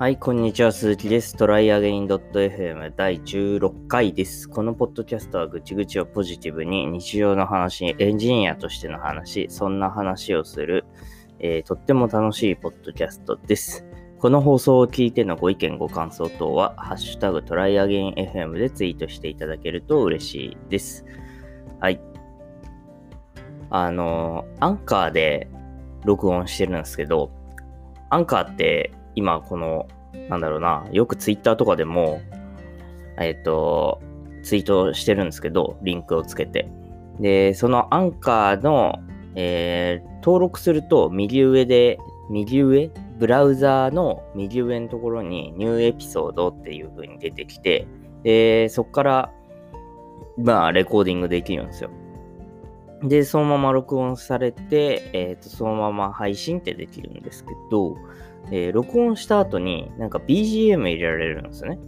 はい、こんにちは、鈴木です。トライアゲイン .fm 第16回です。このポッドキャストはぐちぐちをポジティブに日常の話、エンジニアとしての話、そんな話をする、えー、とっても楽しいポッドキャストです。この放送を聞いてのご意見、ご感想等は、ハッシュタグトライアゲイン FM でツイートしていただけると嬉しいです。はい。あの、アンカーで録音してるんですけど、アンカーって今この、なんだろうな、よくツイッターとかでも、えっ、と、ツイートしてるんですけど、リンクをつけて。で、そのアンカーの、えー、登録すると右上で、右上？ブラウザーの右上のところにニューエピソードっていう風に出てきて、で、そこから、まあ、レコーディングできるんですよ。で、そのまま録音されて、えっ、ー、と、そのまま配信ってできるんですけど、えー、録音した後になんか BGM 入れられるんですね。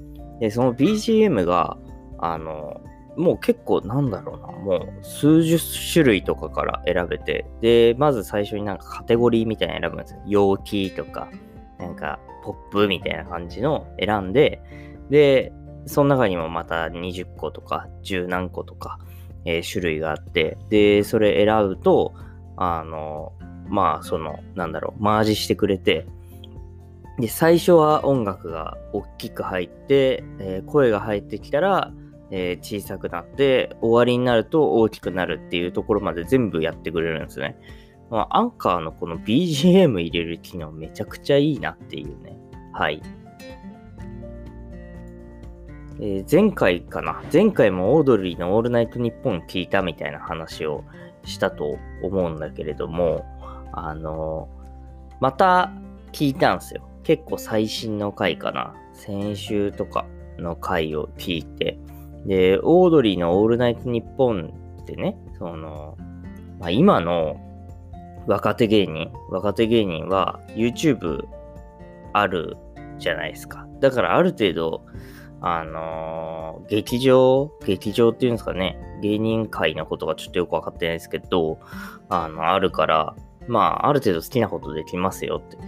で、その BGM が、あの、もう結構なんだろうな、もう数十種類とかから選べて、で、まず最初になんかカテゴリーみたいなの選ぶんですよ。陽気とか、なんかポップみたいな感じの選んで、で、その中にもまた20個とか10何個とか、えー、種類があって、で、それ選ぶと、あの、まあ、その、なんだろう、マージしてくれて、で、最初は音楽が大きく入って、えー、声が入ってきたら、えー、小さくなって、終わりになると大きくなるっていうところまで全部やってくれるんですね。まあ、アンカーのこの BGM 入れる機能めちゃくちゃいいなっていうね。はい。えー、前回かな？前回もオードリーのオールナイトニッポン聞いたみたいな話をしたと思うんだけれども、あのー、また聞いたんですよ。結構最新の回かな。先週とかの回を聞いて。で、オードリーのオールナイトニッポンってね、その、まあ、今の若手芸人、若手芸人は YouTube あるじゃないですか。だからある程度、あのー、劇場、劇場っていうんですかね、芸人界のことがちょっとよくわかってないですけど、あの、あるから、まあ、ある程度好きなことできますよって。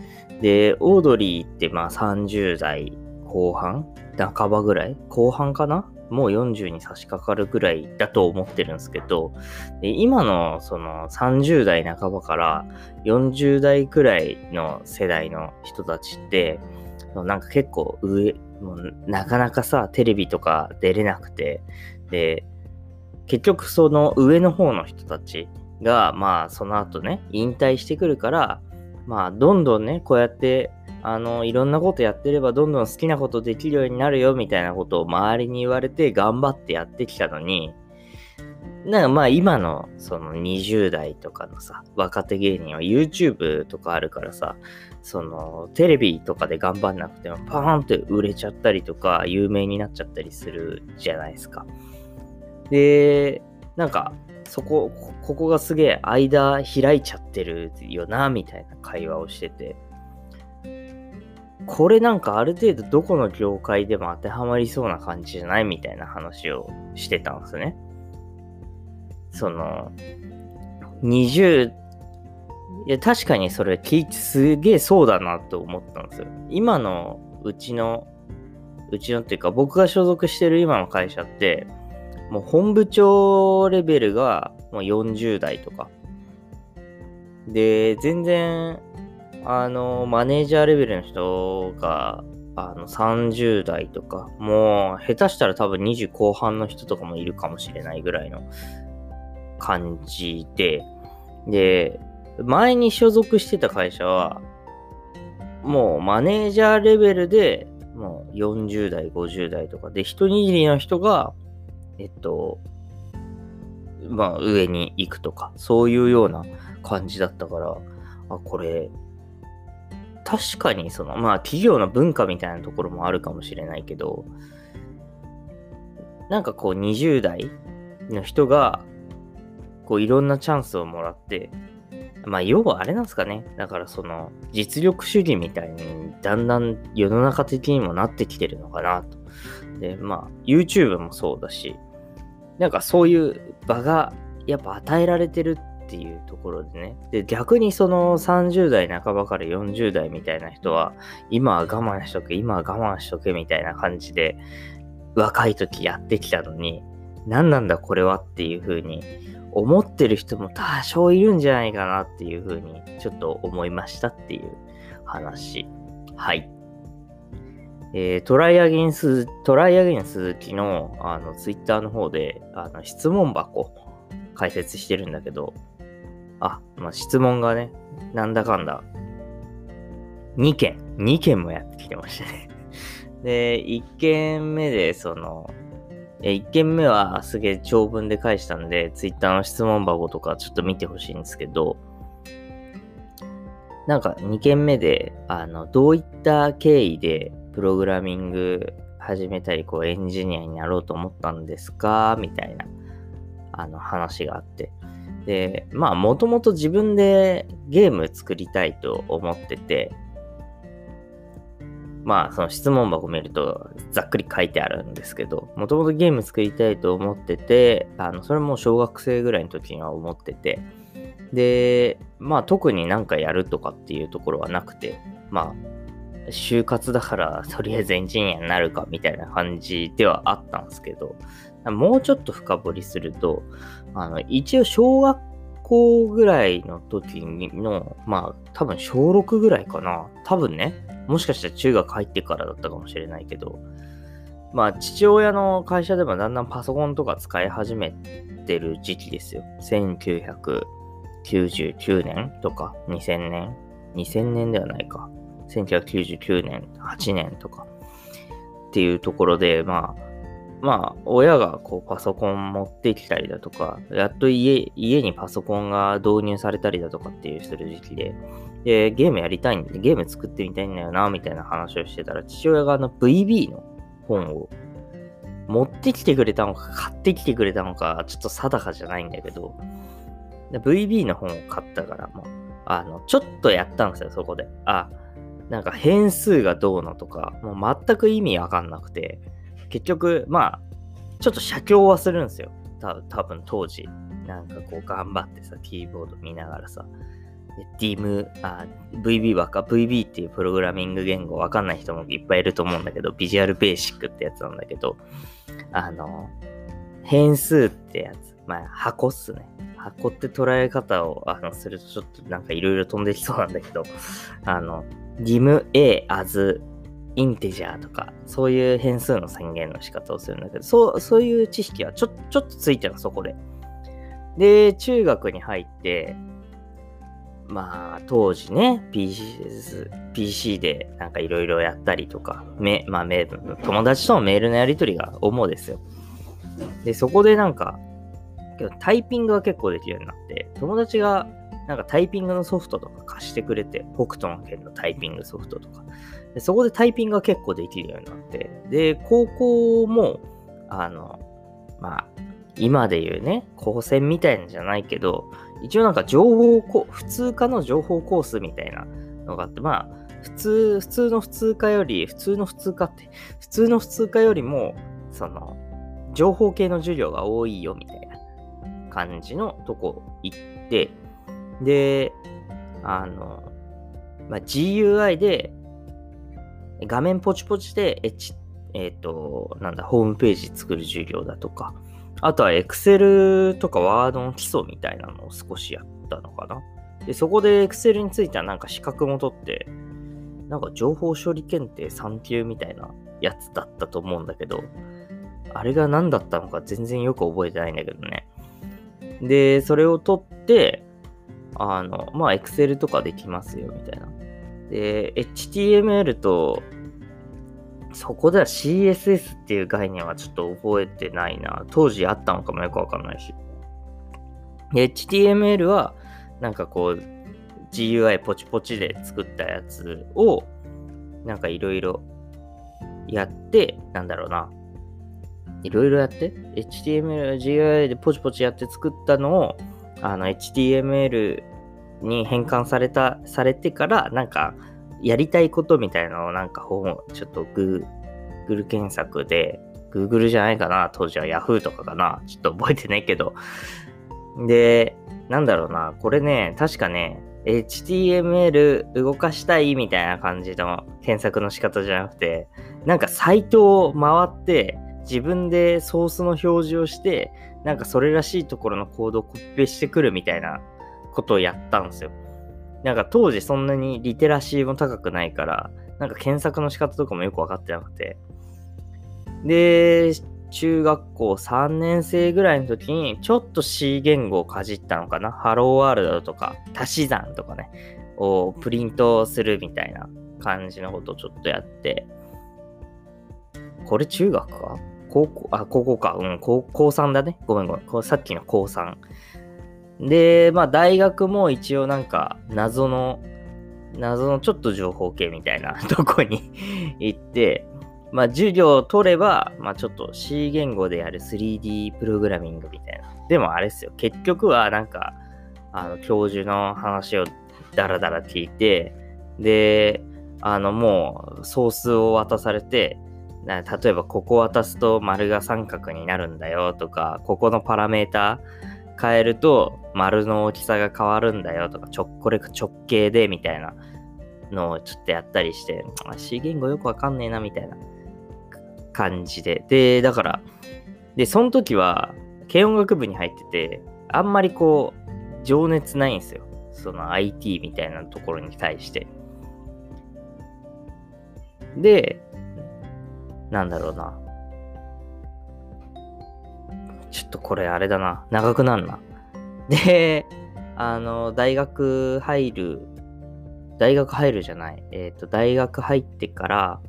で、オードリーってまあ30代後半半ばぐらい後半かな？もう40に差し掛かるぐらいだと思ってるんですけど、で今のその30代半ばから40代くらいの世代の人たちって、なんか結構上、もうなかなかさ、テレビとか出れなくて、で、結局その上の方の人たちが、まあその後ね、引退してくるから、まあ、どんどんね、こうやって、あの、いろんなことやってれば、どんどん好きなことできるようになるよ、みたいなことを周りに言われて、頑張ってやってきたのに、なんかまあ今のその20代とかのさ、若手芸人は YouTube とかあるからさ、そのテレビとかで頑張んなくてもパーンって売れちゃったりとか有名になっちゃったりするじゃないですか。で、なんかそこ、ここがすげえ間開いちゃってるよな、みたいな会話をしてて。これなんかある程度どこの業界でも当てはまりそうな感じじゃないみたいな話をしてたんですね。その、20、いや確かにそれ聞いてすげえそうだなと思ったんですよ。今のうちの、うちのっていうか僕が所属してる今の会社って、もう本部長レベルがもう40代とか。で、全然、あの、マネージャーレベルの人が、あの、30代とか、もう、下手したら多分20後半の人とかもいるかもしれないぐらいの感じで、で、前に所属してた会社は、もうマネージャーレベルで、もう40代、50代とか。で、一握りの人が、えっと、まあ上に行くとか、そういうような感じだったから、あ、これ、確かにその、まあ企業の文化みたいなところもあるかもしれないけど、なんかこう20代の人が、こういろんなチャンスをもらって、まあ要はあれなんですかね。だからその実力主義みたいにだんだん世の中的にもなってきてるのかなと。で、まあ YouTube もそうだし、なんかそういう場がやっぱ与えられてるっていうところでね。で、逆にその30代半ばから40代みたいな人は、今は我慢しとけ、今は我慢しとけみたいな感じで、若い時やってきたのに、何なんだこれはっていう風に思ってる人も多少いるんじゃないかなっていう風にちょっと思いましたっていう話。はい。えー、トライアゲンス、トライアゲン鈴木のあのツイッターの方であの質問箱解説してるんだけど、あ、まあ、質問がね、なんだかんだ2件、2件もやってきてましたね。で、1件目でその、1件目はすげえ長文で返したんで、ツイッターの質問箱とかちょっと見てほしいんですけど、なんか2件目で、あの、どういった経緯でプログラミング始めたり、こうエンジニアになろうと思ったんですか？みたいな、あの話があって。で、まあ、もともと自分でゲーム作りたいと思ってて、まあ、その質問箱見るとざっくり書いてあるんですけど、もともとゲーム作りたいと思ってて、あの、それも小学生ぐらいの時には思ってて、で、まあ、特になんかやるとかっていうところはなくて、まあ、就活だからとりあえずエンジニアになるかみたいな感じではあったんですけど、もうちょっと深掘りすると、あの、一応小学校ぐらいの時の、まあ、多分小6ぐらいかな。多分ね、もしかしたら中学入ってからだったかもしれないけど、まあ、父親の会社でもだんだんパソコンとか使い始めてる時期ですよ。1999年とか2000年 ?2000 年ではないか。1999年、8年とか。っていうところで、まあ、まあ、親がこうパソコン持ってきたりだとか、やっと家、家にパソコンが導入されたりだとかっていうする時期で、で、ゲームやりたいんで、ゲーム作ってみたいんだよな、みたいな話をしてたら、父親があの VB の本を持ってきてくれたのか、買ってきてくれたのか、ちょっと定かじゃないんだけど、VB の本を買ったから、もう、あの、ちょっとやったんですよ、そこで。あ、なんか変数がどうのとか、もう全く意味わかんなくて、結局、まあ、ちょっと写経はするんですよ。た多分当時。なんかこう頑張ってさ、キーボード見ながらさ。DIM、あ、VB ばっか、VB っていうプログラミング言語わかんない人もいっぱいいると思うんだけど、ビジュアルベーシックってやつなんだけど、あの、変数ってやつ、まあ箱っすね。箱って捉え方をあのするとちょっとなんかいろいろ飛んできそうなんだけど、あの、dim a as インテジャーとか、そういう変数の宣言の仕方をするんだけど、そう、そういう知識はちょ、ちょっとついてるの、そこで。で、中学に入って、まあ、当時ね、PC, PC でなんかいろいろやったりとか、め、まあ、メ友達とのメールのやり取りが主ですよ。で、そこでなんか、タイピングが結構できるようになって、友達がなんかタイピングのソフトとか貸してくれて、北斗の県のタイピングソフトとか。でそこでタイピングが結構できるようになって、で、高校も、あの、まあ、今で言うね、高専みたいんじゃないけど、一応なんか情報こ、普通科の情報コースみたいなのがあって、まあ、普通、普通の普通科より、普通の普通科って、普通の普通科よりも、その、情報系の授業が多いよみたいな感じのとこ行って、で、あの、まあ、GUI で、画面ポチポチで、えっ、と、なんだ、ホームページ作る授業だとか、あとは Excel とか Word の基礎みたいなのを少しやったのかな。で、そこで Excel についてはなんか資格も取って、なんか情報処理検定3級みたいなやつだったと思うんだけど、あれが何だったのか全然よく覚えてないんだけどね。で、それを取って、あの、まあ、Excel とかできますよ、みたいな。で、HTML と、そこでは CSS っていう概念はちょっと覚えてないな。当時あったのかもよくわかんないし。HTML は、なんかこう、GUI ポチポチで作ったやつを、なんかいろいろやって、なんだろうな。いろいろやって、HTML、GUI でポチポチやって作ったのを、あの HTML に変換された、されてから、なんか、やりたいことみたいなのをなんか本ちょっと Google 検索で、Google じゃないかな、当時は Yahoo とかかな、ちょっと覚えてないけど、で、なんだろうな、これね、確かね、HTML 動かしたいみたいな感じの検索の仕方じゃなくて、なんかサイトを回って自分でソースの表示をして、なんかそれらしいところのコードをコピペしてくるみたいなことをやったんですよ。なんか当時そんなにリテラシーも高くないから、なんか検索の仕方とかもよくわかってなくて。で、中学校3年生ぐらいの時に、ちょっと C 言語をかじったのかな？ハローワールドとか、足し算とかね、をプリントするみたいな感じのことをちょっとやって、これ中学か？高校、あ、高校か。うん、高高3だね。ごめんごめん。さっきの高3。で、まあ大学も一応なんか謎の、謎のちょっと情報系みたいな とこに 行って、まあ授業を取れば、まあちょっと C 言語でやる 3D プログラミングみたいな。でもあれですよ。結局はなんか、あの、教授の話をダラダラ聞いて、で、あの、もうソースを渡されて、例えばここ渡すと丸が三角になるんだよとか、ここのパラメータ変えると丸の大きさが変わるんだよとか、ちょこれ直径でみたいなのをちょっとやったりして、C 言語よくわかんねえなみたいな感じで。で、だから、で、その時は軽音楽部に入ってて、あんまりこう、情熱ないんですよ。その IT みたいなところに対して。で、なんだろうな。ちょっとこれあれだな。長くなんな。で、あの、大学入る、大学入るじゃない。えっ、ー、と、大学入ってから、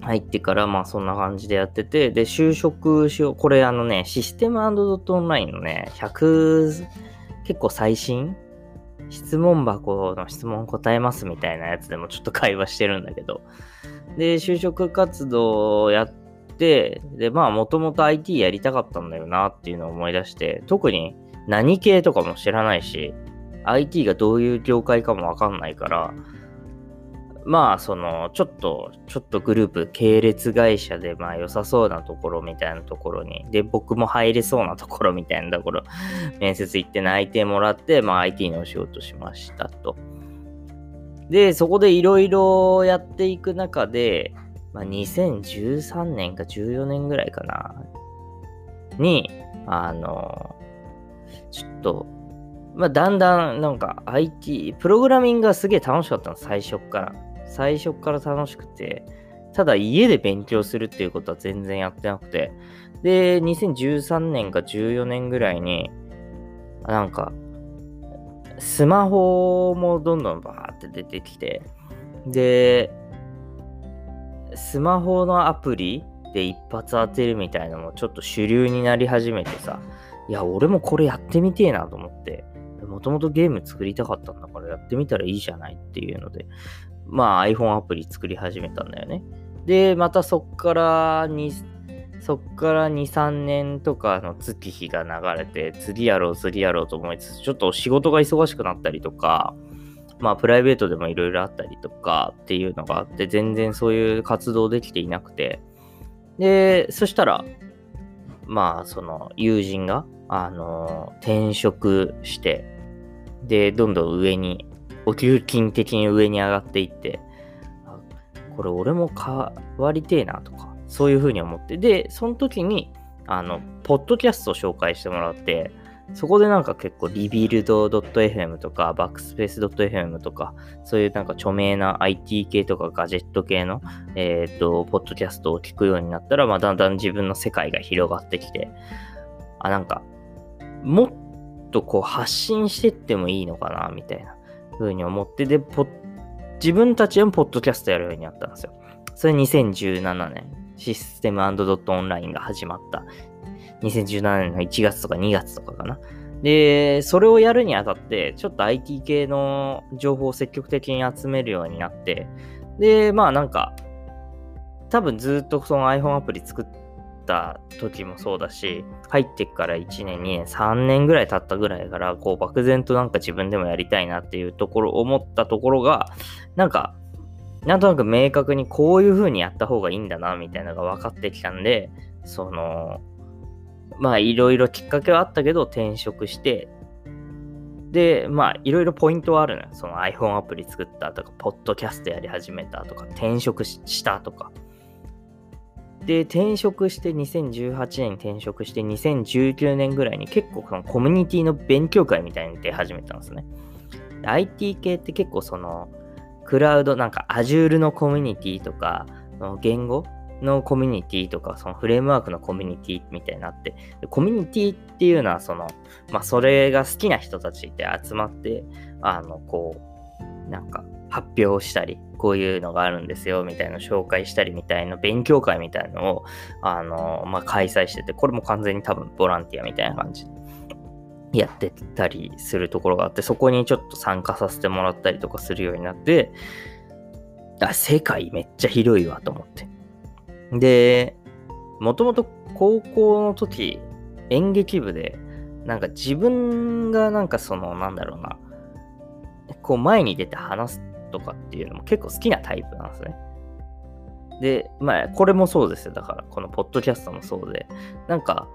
入ってから、まあそんな感じでやってて、で、就職しよう。これあのね、システムドットオンラインのね、100、結構最新？質問箱の質問答えますみたいなやつでもちょっと会話してるんだけど、で、就職活動をやって、で、まあ、もともと IT やりたかったんだよなっていうのを思い出して、特に何系とかも知らないし、IT がどういう業界かもわかんないから、まあ、その、ちょっと、ちょっとグループ、系列会社で、まあ、良さそうなところみたいなところに、で、僕も入れそうなところみたいなところ、面接行って内定もらって、まあ、IT のお仕事しましたと。で、そこでいろいろやっていく中で、まあ、2013年か14年ぐらいかな、に、あの、ちょっと、まあ、だんだんなんか IT、プログラミングがすげえ楽しかったの、最初から。最初から楽しくて、ただ家で勉強するっていうことは全然やってなくて。で、2013年か14年ぐらいに、なんか、スマホもどんどんバーって出てきて、で、スマホのアプリで一発当てるみたいなのもちょっと主流になり始めてさ、いや、俺もこれやってみてえなと思って、もともとゲーム作りたかったんだからやってみたらいいじゃないっていうので、まあ iPhone アプリ作り始めたんだよね。で、またそっからそっから2、3年とかの月日が流れて、次やろう、次やろうと思いつつ、ちょっと仕事が忙しくなったりとか、まあ、プライベートでもいろいろあったりとかっていうのがあって、全然そういう活動できていなくて、で、そしたら、まあ、その友人が、あの、転職して、で、どんどん上に、お給金的に上に上がっていって、これ俺も変わりてえなとか、そういうふうに思って。で、その時に、あの、ポッドキャストを紹介してもらって、そこでなんか結構リビルド .fm とかバックスペース .fm とかそういうなんか著名な IT 系とかガジェット系のえっ、ー、と、ポッドキャストを聞くようになったら、まあだんだん自分の世界が広がってきて、あ、なんか、もっとこう発信してってもいいのかな、みたいな風に思って、で、自分たちでもポッドキャストやるようになったんですよ。それ2017年。システムドットオンラインが始まった。2017年の1月とか2月とかかな。で、それをやるにあたって、ちょっと IT 系の情報を積極的に集めるようになって、で、まあなんか、多分ずっとその iPhone アプリ作った時もそうだし、入ってから1年、2年、3年ぐらい経ったぐらいから、こう漠然となんか自分でもやりたいなっていうところ、思ったところが、なんかなんとなく明確にこういう風にやった方がいいんだな、みたいなのが分かってきたんで、その、まあいろいろきっかけはあったけど転職して、で、まあいろいろポイントはあるのよ。その iPhone アプリ作ったとか、ポッドキャストやり始めたとか、転職したとか。で、転職して2018年に転職して2019年ぐらいに結構そのコミュニティの勉強会みたいに出始めたんですね。IT 系って結構そのクラウドなんか Azure のコミュニティとか言語のコミュニティとか、そのフレームワークのコミュニティみたいになって、コミュニティっていうのは、その、まあ、それが好きな人たちって集まって、あの、こう、なんか、発表したり、こういうのがあるんですよ、みたいな紹介したりみたいな勉強会みたいなのを、あの、まあ、開催してて、これも完全に多分ボランティアみたいな感じ。やってたりするところがあって、そこにちょっと参加させてもらったりとかするようになって、あ、世界めっちゃ広いわと思って。で、もともと高校の時、演劇部で、なんか自分がなんかその、なんだろうな、こう前に出て話すとかっていうのも結構好きなタイプなんですね。で、まあ、これもそうですよ。だから、このポッドキャストもそうで、なんか、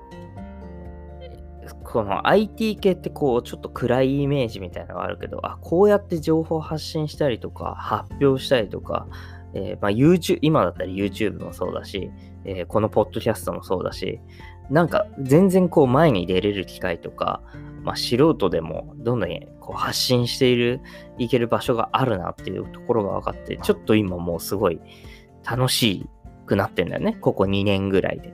この IT 系ってこう、ちょっと暗いイメージみたいなのがあるけど、あ、こうやって情報発信したりとか、発表したりとか、えー、まあ、YouTube、今だったら YouTube もそうだし、えー、このポッドキャストもそうだし、なんか全然こう前に出れる機会とか、まあ、素人でもどんどんこう発信している、いける場所があるなっていうところが分かって、ちょっと今もうすごい楽しくなってんだよね。ここ2年ぐらいで。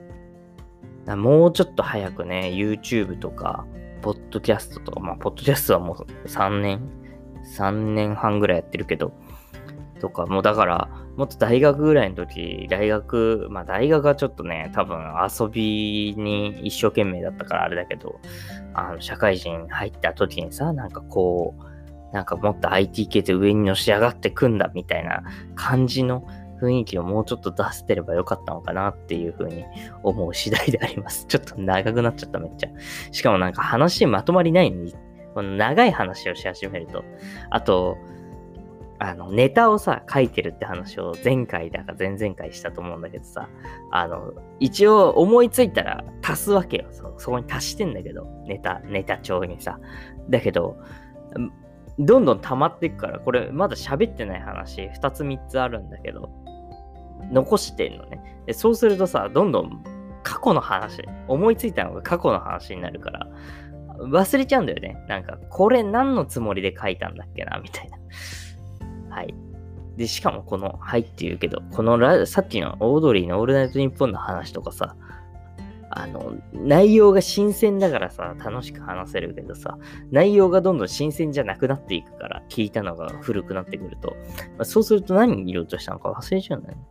もうちょっと早くね、YouTube とか、ポッドキャストとか、まあ、ポッドキャストはもう3年、3年半ぐらいやってるけど、とか、もうだから、もっと大学ぐらいの時、大学、まあ大学はちょっとね、多分遊びに一生懸命だったからあれだけど、あの、社会人入った時にさ、なんかこう、なんかもっと IT 系で上にのし上がってくんだみたいな感じの雰囲気をもうちょっと出せてればよかったのかなっていうふうに思う次第であります。ちょっと長くなっちゃっためっちゃ。しかもなんか話まとまりないのに、この長い話をし始めると、あと、あの、ネタをさ、書いてるって話を前回だか前々回したと思うんだけどさ、あの、一応思いついたら足すわけよ。そそこに足してんだけど、ネタ、ネタ帳にさ。だけど、どんどん溜まっていくから、これまだ喋ってない話、2つ3つあるんだけど、残してんのね。でそうするとさ、どんどん過去の話、思いついたのが過去の話になるから、忘れちゃうんだよね。なんか、これ何のつもりで書いたんだっけな、みたいな。はい。で、しかもこの、はいって言うけど、このラさっきのオードリーのオールナイトニッポンの話とかさ、あの、内容が新鮮だからさ、楽しく話せるけどさ、内容がどんどん新鮮じゃなくなっていくから、聞いたのが古くなってくると、まあ、そうすると何言おうとしたのか忘れちゃうんだよね。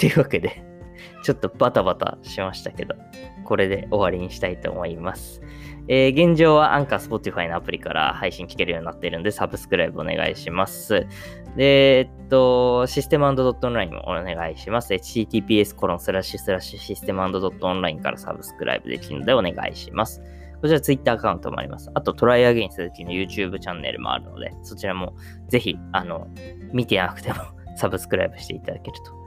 というわけで、ちょっとバタバタしましたけど、これで終わりにしたいと思います。えー、現状はアンカー、スポティファイのアプリから配信聞けるようになっているので、サブスクライブお願いします。で、えっと、システムドットオンラインもお願いします。https コロンスラッシュスラッシュシステムドットオンラインからサブスクライブできるのでお願いします。こちら Twitter アカウントもあります。あと、トライアゲイン鈴木の YouTube チャンネルもあるので、そちらもぜひ、あの、見てなくても サブスクライブしていただけると。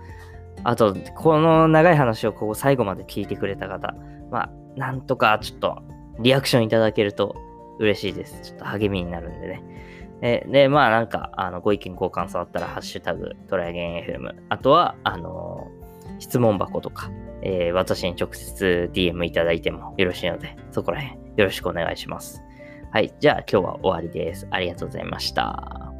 あと、この長い話をここ最後まで聞いてくれた方、まあ、なんとかちょっとリアクションいただけると嬉しいです。ちょっと励みになるんでね。えで、まあなんか、あの、ご意見、ご感想あったら、ハッシュタグ、トライゲン FM。あとは、あのー、質問箱とか、えー、私に直接 DM いただいてもよろしいので、そこら辺よろしくお願いします。はい。じゃあ今日は終わりです。ありがとうございました。